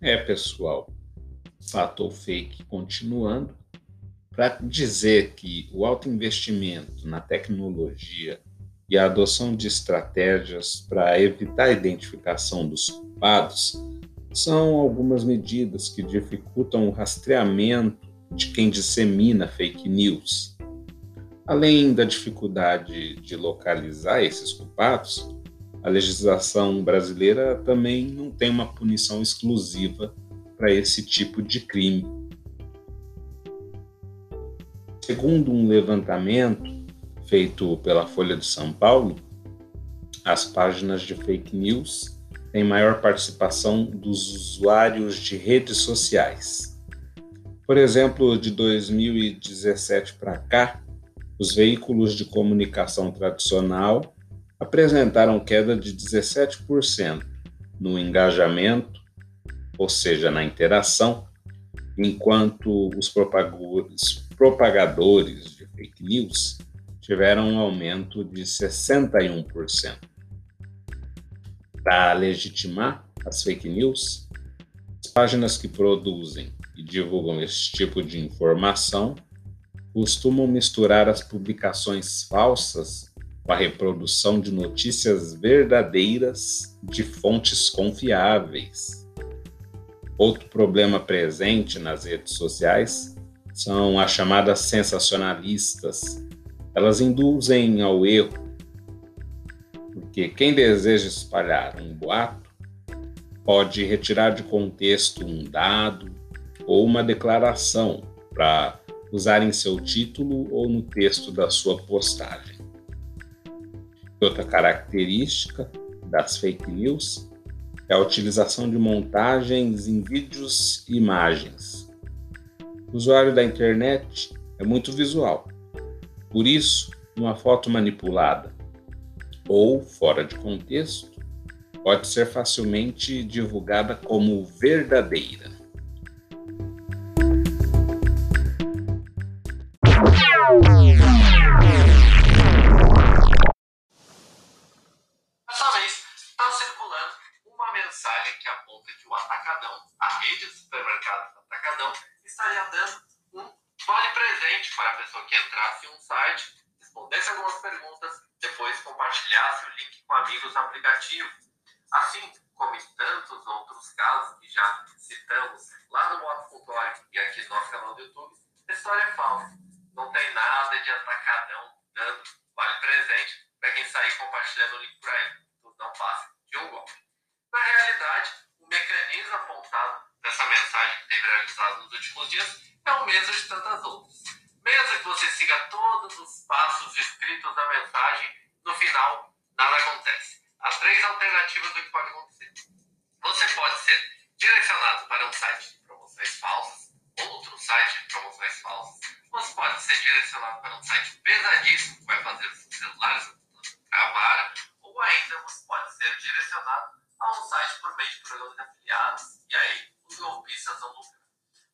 É, pessoal, fato ou fake continuando, para dizer que o alto investimento na tecnologia e a adoção de estratégias para evitar a identificação dos culpados são algumas medidas que dificultam o rastreamento de quem dissemina fake news. Além da dificuldade de localizar esses culpados, a legislação brasileira também não tem uma punição exclusiva para esse tipo de crime. Segundo um levantamento feito pela Folha de São Paulo, as páginas de fake news têm maior participação dos usuários de redes sociais. Por exemplo, de 2017 para cá, os veículos de comunicação tradicional apresentaram queda de 17% no engajamento, ou seja, na interação, enquanto os propagadores de fake news tiveram um aumento de 61%. Para legitimar as fake news, as páginas que produzem divulgam esse tipo de informação costumam misturar as publicações falsas com a reprodução de notícias verdadeiras de fontes confiáveis. Outro problema presente nas redes sociais são as chamadas sensacionalistas. Elas induzem ao erro, porque quem deseja espalhar um boato pode retirar de contexto um dado ou uma declaração para usar em seu título ou no texto da sua postagem. Outra característica das fake news é a utilização de montagens em vídeos e imagens. O usuário da internet é muito visual. Por isso, uma foto manipulada ou fora de contexto pode ser facilmente divulgada como verdadeira. Para a pessoa que entrasse em um site, respondesse algumas perguntas, depois compartilhasse o link com amigos no aplicativo. Assim como em tantos outros casos que já citamos lá no Moto.org e aqui no nosso canal do YouTube, a história é falsa. Não tem nada de atacadão dando vale presente para quem sair compartilhando o link por aí. Tudo não passa de um golpe. Na realidade, o mecanismo apontado mensagem que teve realizado nos últimos dias é o mesmo de tantas outras. Mesmo que você siga todos os passos escritos na mensagem, no final nada acontece. Há três alternativas do que pode acontecer. Você pode ser direcionado para um site de promoções falsas, outro site de promoções falsas. Você pode ser direcionado para um site pesadíssimo que vai fazer os celulares travar, ou ainda você pode ser direcionado a um site por meio de programas de afiliados, e aí os golpistas lucrar.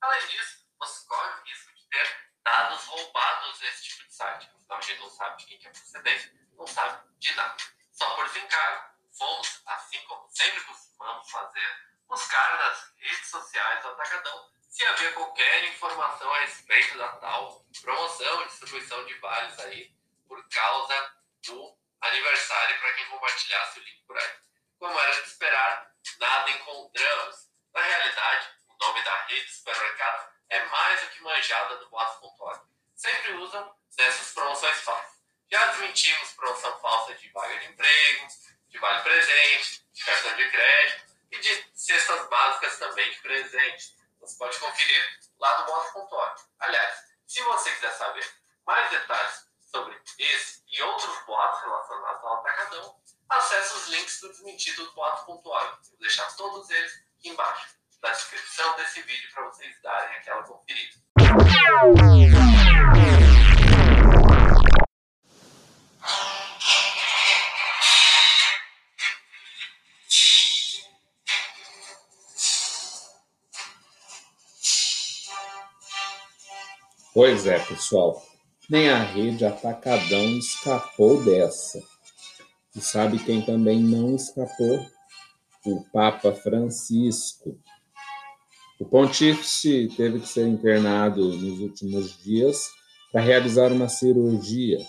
Além disso, você corre o risco de ter dados roubados nesse tipo de site. Então a gente não sabe de quem é a procedência, não sabe de nada. Só por desencargo, fomos, assim como sempre costumamos fazer, buscar nas redes sociais do Atacadão se havia qualquer informação a respeito da tal promoção e distribuição de vales aí por causa do aniversário para quem compartilhasse o link por aí. Como era de esperar, nada encontramos. Realidade, o nome da rede de supermercados é mais do que manjada do boato.org. Sempre usam dessas promoções falsas. Já desmentimos promoção falsa de vaga de emprego, de vale presente, de cartão de crédito e de cestas básicas também de presente. Você pode conferir lá no boato.org. Aliás, se você quiser saber mais detalhes sobre esse e outros boatos relacionados ao atacadão, acesse os links do desmentido do boato.org. Vou deixar todos eles aqui embaixo Pois é, pessoal. Nem a rede Atacadão escapou dessa. E sabe quem também não escapou? O Papa Francisco. O pontífice teve que ser internado nos últimos dias para realizar uma cirurgia.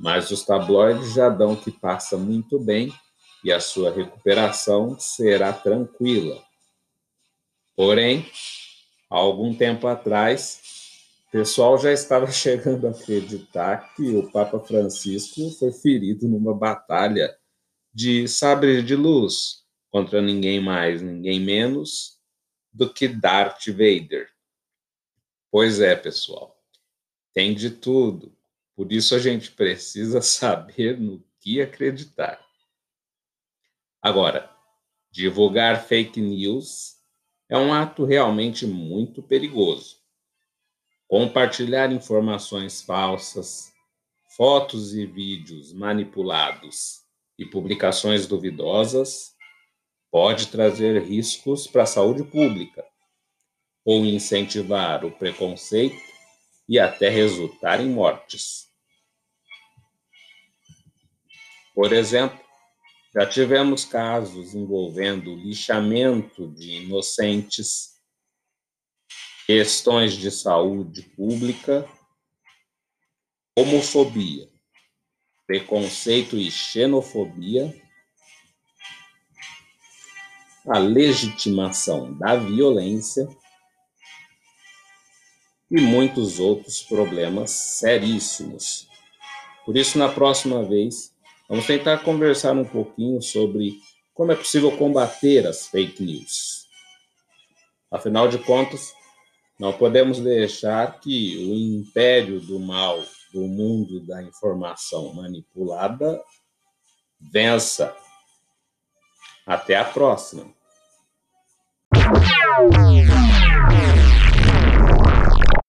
Mas os tabloides já dão que passa muito bem e a sua recuperação será tranquila. Porém, há algum tempo atrás, o pessoal já estava chegando a acreditar que o Papa Francisco foi ferido numa batalha de sabre de luz contra ninguém mais, ninguém menos do que Darth Vader. Pois é, pessoal, tem de tudo. Por isso a gente precisa saber no que acreditar. Agora, divulgar fake news é um ato realmente muito perigoso. Compartilhar informações falsas, fotos e vídeos manipulados e publicações duvidosas pode trazer riscos para a saúde pública ou incentivar o preconceito e até resultar em mortes. Por exemplo, já tivemos casos envolvendo lixamento de inocentes, questões de saúde pública, homofobia, preconceito e xenofobia, a legitimação da violência e muitos outros problemas seríssimos. Por isso, na próxima vez, Vamos tentar conversar um pouquinho sobre como é possível combater as fake news. Afinal de contas, não podemos deixar que o império do mal do mundo da informação manipulada vença. Até a próxima.